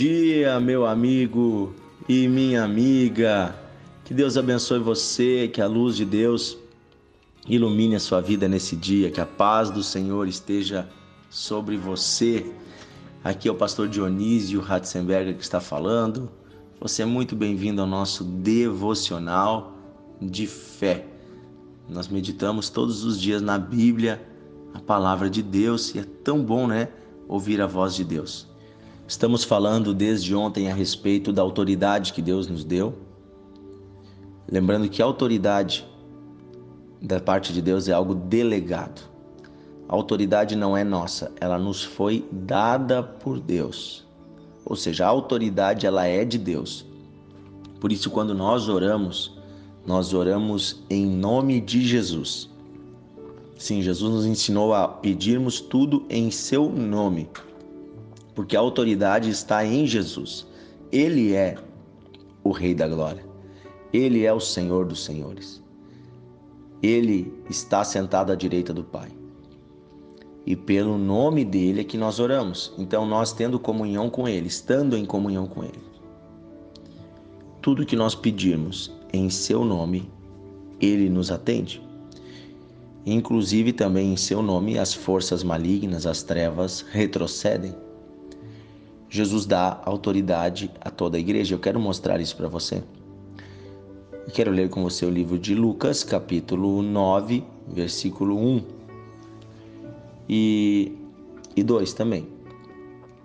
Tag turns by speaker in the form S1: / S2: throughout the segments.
S1: dia, meu amigo e minha amiga. Que Deus abençoe você, que a luz de Deus ilumine a sua vida nesse dia, que a paz do Senhor esteja sobre você. Aqui é o pastor Dionísio Ratzenberger que está falando. Você é muito bem-vindo ao nosso devocional de fé. Nós meditamos todos os dias na Bíblia, a palavra de Deus, e é tão bom, né, ouvir a voz de Deus. Estamos falando desde ontem a respeito da autoridade que Deus nos deu. Lembrando que a autoridade da parte de Deus é algo delegado. A autoridade não é nossa, ela nos foi dada por Deus. Ou seja, a autoridade ela é de Deus. Por isso quando nós oramos, nós oramos em nome de Jesus. Sim, Jesus nos ensinou a pedirmos tudo em seu nome porque a autoridade está em Jesus. Ele é o Rei da Glória. Ele é o Senhor dos Senhores. Ele está sentado à direita do Pai. E pelo nome dele é que nós oramos. Então, nós tendo comunhão com Ele, estando em comunhão com Ele, tudo que nós pedirmos em Seu nome, Ele nos atende. Inclusive também em Seu nome, as forças malignas, as trevas retrocedem. Jesus dá autoridade a toda a igreja. Eu quero mostrar isso para você. Eu quero ler com você o livro de Lucas, capítulo 9, versículo 1 e, e 2 também.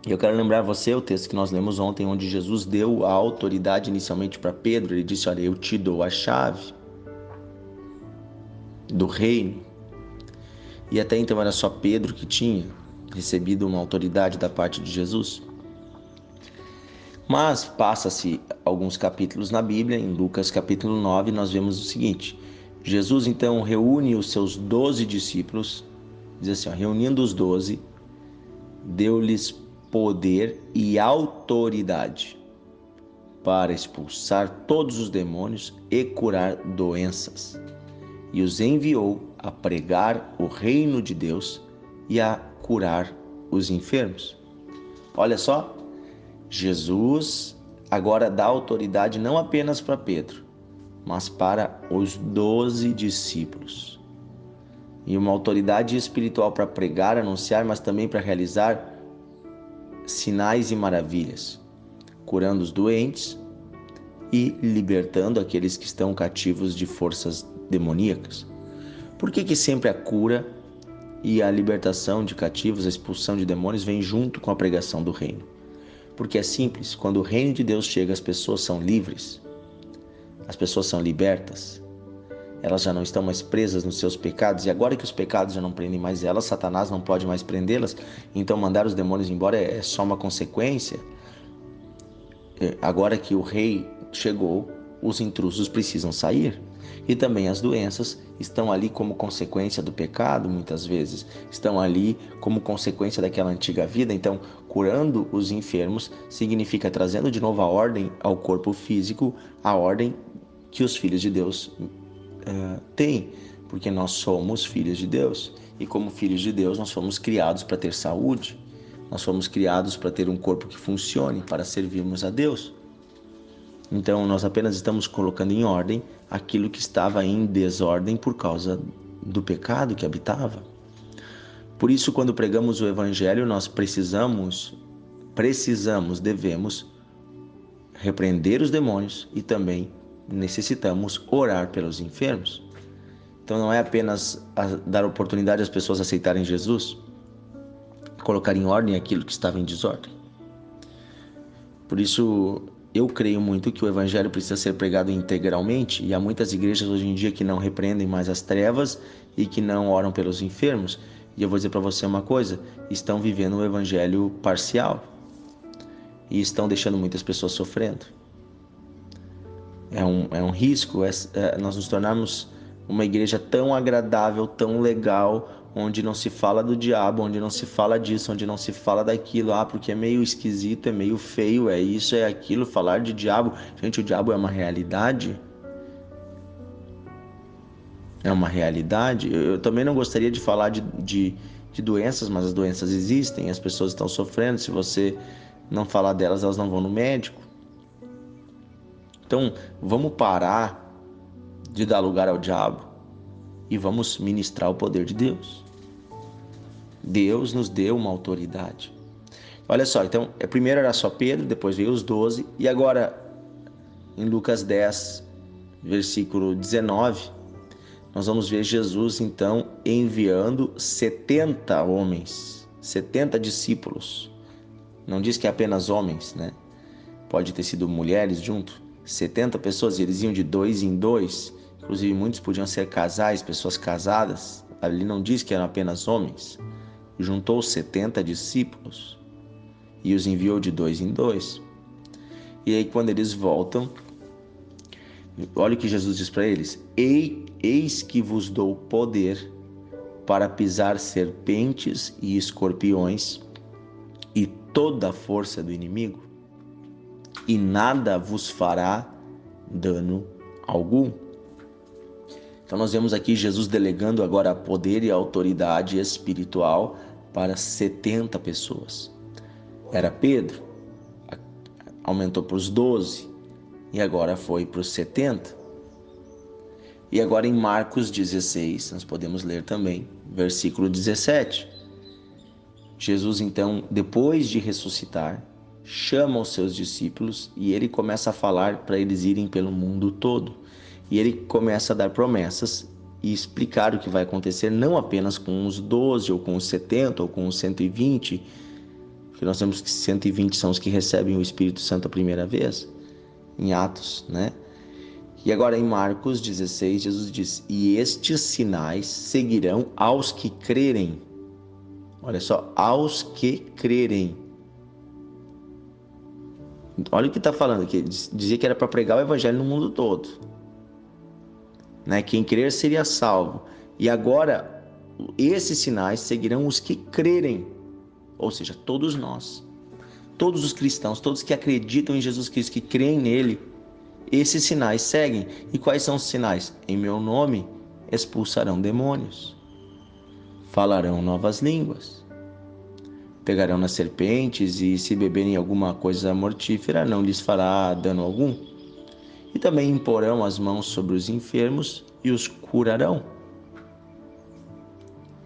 S1: Eu quero lembrar você o texto que nós lemos ontem, onde Jesus deu a autoridade inicialmente para Pedro. Ele disse: Olha, eu te dou a chave do reino. E até então era só Pedro que tinha recebido uma autoridade da parte de Jesus. Mas passa-se alguns capítulos na Bíblia, em Lucas capítulo 9, nós vemos o seguinte: Jesus então reúne os seus doze discípulos, diz assim, ó, reunindo os doze, deu-lhes poder e autoridade para expulsar todos os demônios e curar doenças, e os enviou a pregar o reino de Deus e a curar os enfermos. Olha só, Jesus agora dá autoridade não apenas para Pedro, mas para os doze discípulos. E uma autoridade espiritual para pregar, anunciar, mas também para realizar sinais e maravilhas, curando os doentes e libertando aqueles que estão cativos de forças demoníacas. Por que, que sempre a cura e a libertação de cativos, a expulsão de demônios vem junto com a pregação do reino? Porque é simples, quando o reino de Deus chega, as pessoas são livres, as pessoas são libertas, elas já não estão mais presas nos seus pecados, e agora que os pecados já não prendem mais elas, Satanás não pode mais prendê-las, então mandar os demônios embora é só uma consequência. É, agora que o rei chegou, os intrusos precisam sair. E também as doenças estão ali como consequência do pecado, muitas vezes, estão ali como consequência daquela antiga vida. Então, curando os enfermos significa trazendo de novo a ordem ao corpo físico, a ordem que os filhos de Deus uh, têm, porque nós somos filhos de Deus. E como filhos de Deus, nós fomos criados para ter saúde, nós fomos criados para ter um corpo que funcione, para servirmos a Deus. Então, nós apenas estamos colocando em ordem aquilo que estava em desordem por causa do pecado que habitava. Por isso, quando pregamos o evangelho, nós precisamos, precisamos, devemos repreender os demônios e também necessitamos orar pelos enfermos. Então não é apenas dar oportunidade às pessoas aceitarem Jesus, colocar em ordem aquilo que estava em desordem. Por isso eu creio muito que o evangelho precisa ser pregado integralmente e há muitas igrejas hoje em dia que não repreendem mais as trevas e que não oram pelos enfermos. E eu vou dizer para você uma coisa: estão vivendo um evangelho parcial e estão deixando muitas pessoas sofrendo. É um, é um risco é, é, nós nos tornarmos uma igreja tão agradável, tão legal, onde não se fala do diabo, onde não se fala disso, onde não se fala daquilo, ah, porque é meio esquisito, é meio feio, é isso, é aquilo, falar de diabo. Gente, o diabo é uma realidade. É uma realidade. Eu, também não gostaria de falar de, de, de, doenças, mas as doenças existem, as pessoas estão sofrendo. Se você não falar delas, elas não vão no médico. Então, vamos parar de dar lugar ao diabo e vamos ministrar o poder de Deus. Deus nos deu uma autoridade. Olha só, então, é, primeiro era só Pedro, depois veio os doze, e agora em Lucas 10, versículo 19, nós vamos ver Jesus então enviando 70 homens, 70 discípulos. Não diz que é apenas homens, né? Pode ter sido mulheres junto. 70 pessoas, eles iam de dois em dois. Inclusive, muitos podiam ser casais, pessoas casadas. Ali não diz que eram apenas homens. Juntou 70 discípulos e os enviou de dois em dois. E aí, quando eles voltam, olha o que Jesus diz para eles: Eis que vos dou poder para pisar serpentes e escorpiões e toda a força do inimigo, e nada vos fará dano algum. Então nós vemos aqui Jesus delegando agora poder e autoridade espiritual para 70 pessoas. Era Pedro, aumentou para os 12 e agora foi para os 70. E agora em Marcos 16, nós podemos ler também, versículo 17. Jesus então, depois de ressuscitar, chama os seus discípulos e ele começa a falar para eles irem pelo mundo todo. E ele começa a dar promessas e explicar o que vai acontecer, não apenas com os 12, ou com os 70, ou com os 120, porque nós temos que 120 são os que recebem o Espírito Santo a primeira vez, em Atos, né? E agora em Marcos 16, Jesus diz: E estes sinais seguirão aos que crerem. Olha só, aos que crerem. Olha o que está falando aqui. Dizia que era para pregar o evangelho no mundo todo né? Quem crer seria salvo. E agora esses sinais seguirão os que crerem, ou seja, todos nós, todos os cristãos, todos que acreditam em Jesus Cristo, que creem nele, esses sinais seguem. E quais são os sinais? Em meu nome expulsarão demônios, falarão novas línguas, pegarão nas serpentes e se beberem alguma coisa mortífera não lhes fará dano algum e também imporão as mãos sobre os enfermos e os curarão.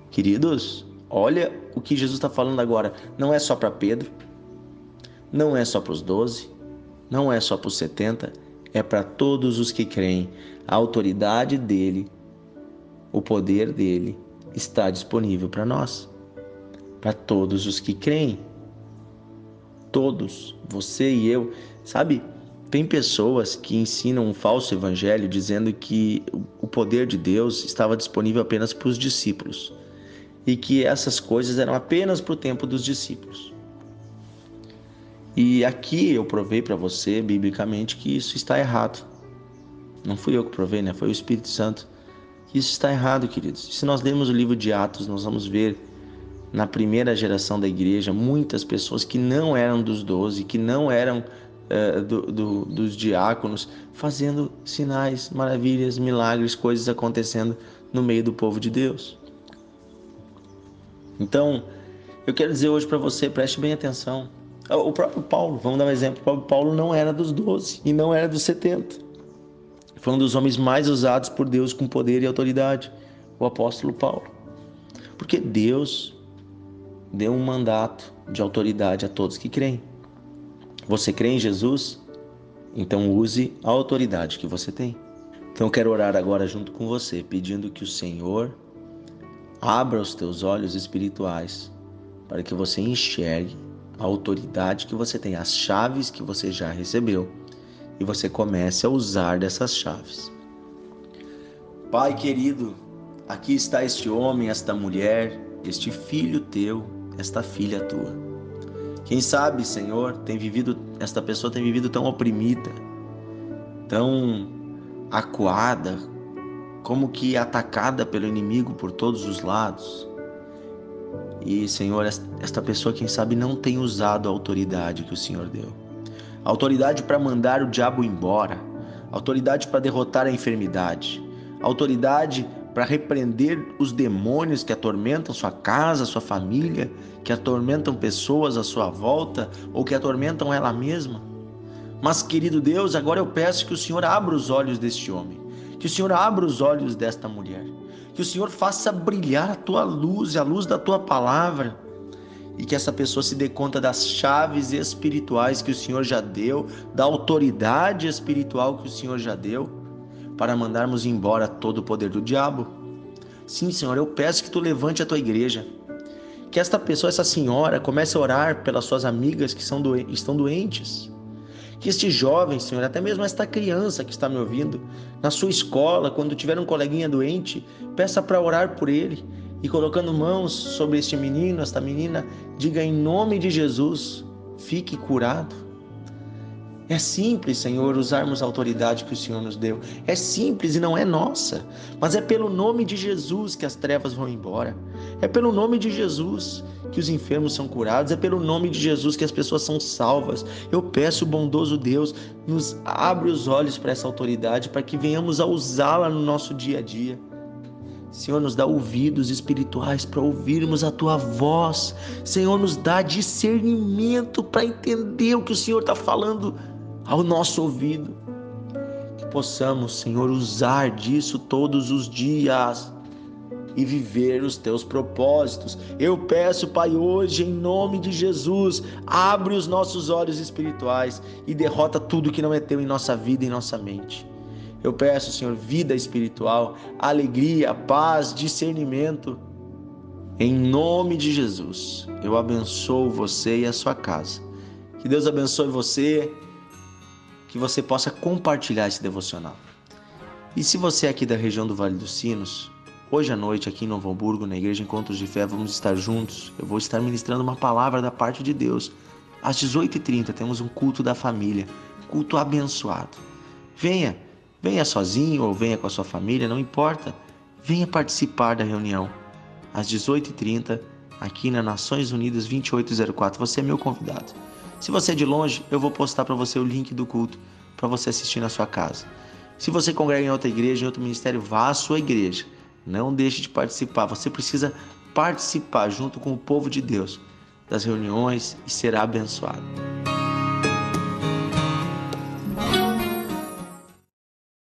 S1: Queridos, olha o que Jesus está falando agora. Não é só para Pedro, não é só para os doze, não é só para os setenta, é para todos os que creem. A autoridade dele, o poder dele está disponível para nós, para todos os que creem. Todos, você e eu, sabe? Tem pessoas que ensinam um falso evangelho dizendo que o poder de Deus estava disponível apenas para os discípulos e que essas coisas eram apenas para o tempo dos discípulos. E aqui eu provei para você, biblicamente, que isso está errado. Não fui eu que provei, né? Foi o Espírito Santo. Isso está errado, queridos. Se nós lermos o livro de Atos, nós vamos ver na primeira geração da igreja muitas pessoas que não eram dos doze, que não eram é, do, do, dos diáconos, fazendo sinais, maravilhas, milagres, coisas acontecendo no meio do povo de Deus. Então, eu quero dizer hoje para você, preste bem atenção. O próprio Paulo, vamos dar um exemplo, o próprio Paulo não era dos doze e não era dos setenta. Foi um dos homens mais usados por Deus com poder e autoridade, o apóstolo Paulo. Porque Deus deu um mandato de autoridade a todos que creem. Você crê em Jesus? Então use a autoridade que você tem. Então eu quero orar agora junto com você, pedindo que o Senhor abra os teus olhos espirituais para que você enxergue a autoridade que você tem, as chaves que você já recebeu e você comece a usar dessas chaves. Pai querido, aqui está este homem, esta mulher, este filho teu, esta filha tua. Quem sabe, Senhor, tem vivido, esta pessoa tem vivido tão oprimida, tão acuada, como que atacada pelo inimigo por todos os lados. E, Senhor, esta pessoa, quem sabe, não tem usado a autoridade que o Senhor deu. Autoridade para mandar o diabo embora, autoridade para derrotar a enfermidade, autoridade para repreender os demônios que atormentam sua casa, sua família, que atormentam pessoas à sua volta ou que atormentam ela mesma. Mas, querido Deus, agora eu peço que o Senhor abra os olhos deste homem, que o Senhor abra os olhos desta mulher, que o Senhor faça brilhar a tua luz e a luz da tua palavra e que essa pessoa se dê conta das chaves espirituais que o Senhor já deu, da autoridade espiritual que o Senhor já deu, para mandarmos embora todo o poder do diabo. Sim, Senhor, eu peço que tu levante a tua igreja. Que esta pessoa, essa senhora, comece a orar pelas suas amigas que são estão doentes. Que este jovem, Senhor, até mesmo esta criança que está me ouvindo, na sua escola, quando tiver um coleguinha doente, peça para orar por ele e colocando mãos sobre este menino, esta menina, diga em nome de Jesus, fique curado. É simples, Senhor, usarmos a autoridade que o Senhor nos deu. É simples e não é nossa, mas é pelo nome de Jesus que as trevas vão embora. É pelo nome de Jesus que os enfermos são curados. É pelo nome de Jesus que as pessoas são salvas. Eu peço, bondoso Deus, nos abre os olhos para essa autoridade, para que venhamos a usá-la no nosso dia a dia. Senhor, nos dá ouvidos espirituais para ouvirmos a tua voz. Senhor, nos dá discernimento para entender o que o Senhor está falando ao nosso ouvido. Que possamos, Senhor, usar disso todos os dias e viver os teus propósitos. Eu peço, Pai, hoje, em nome de Jesus, abre os nossos olhos espirituais e derrota tudo que não é teu em nossa vida e em nossa mente. Eu peço, Senhor, vida espiritual, alegria, paz, discernimento. Em nome de Jesus, eu abençoo você e a sua casa. Que Deus abençoe você, que você possa compartilhar esse devocional. E se você é aqui da região do Vale dos Sinos, hoje à noite aqui em Novo Hamburgo, na Igreja Encontros de Fé, vamos estar juntos. Eu vou estar ministrando uma palavra da parte de Deus. Às 18h30 temos um culto da família, culto abençoado. Venha! Venha sozinho ou venha com a sua família, não importa. Venha participar da reunião às 18h30 aqui na Nações Unidas 2804. Você é meu convidado. Se você é de longe, eu vou postar para você o link do culto para você assistir na sua casa. Se você congrega em outra igreja, em outro ministério, vá à sua igreja. Não deixe de participar. Você precisa participar junto com o povo de Deus das reuniões e será abençoado.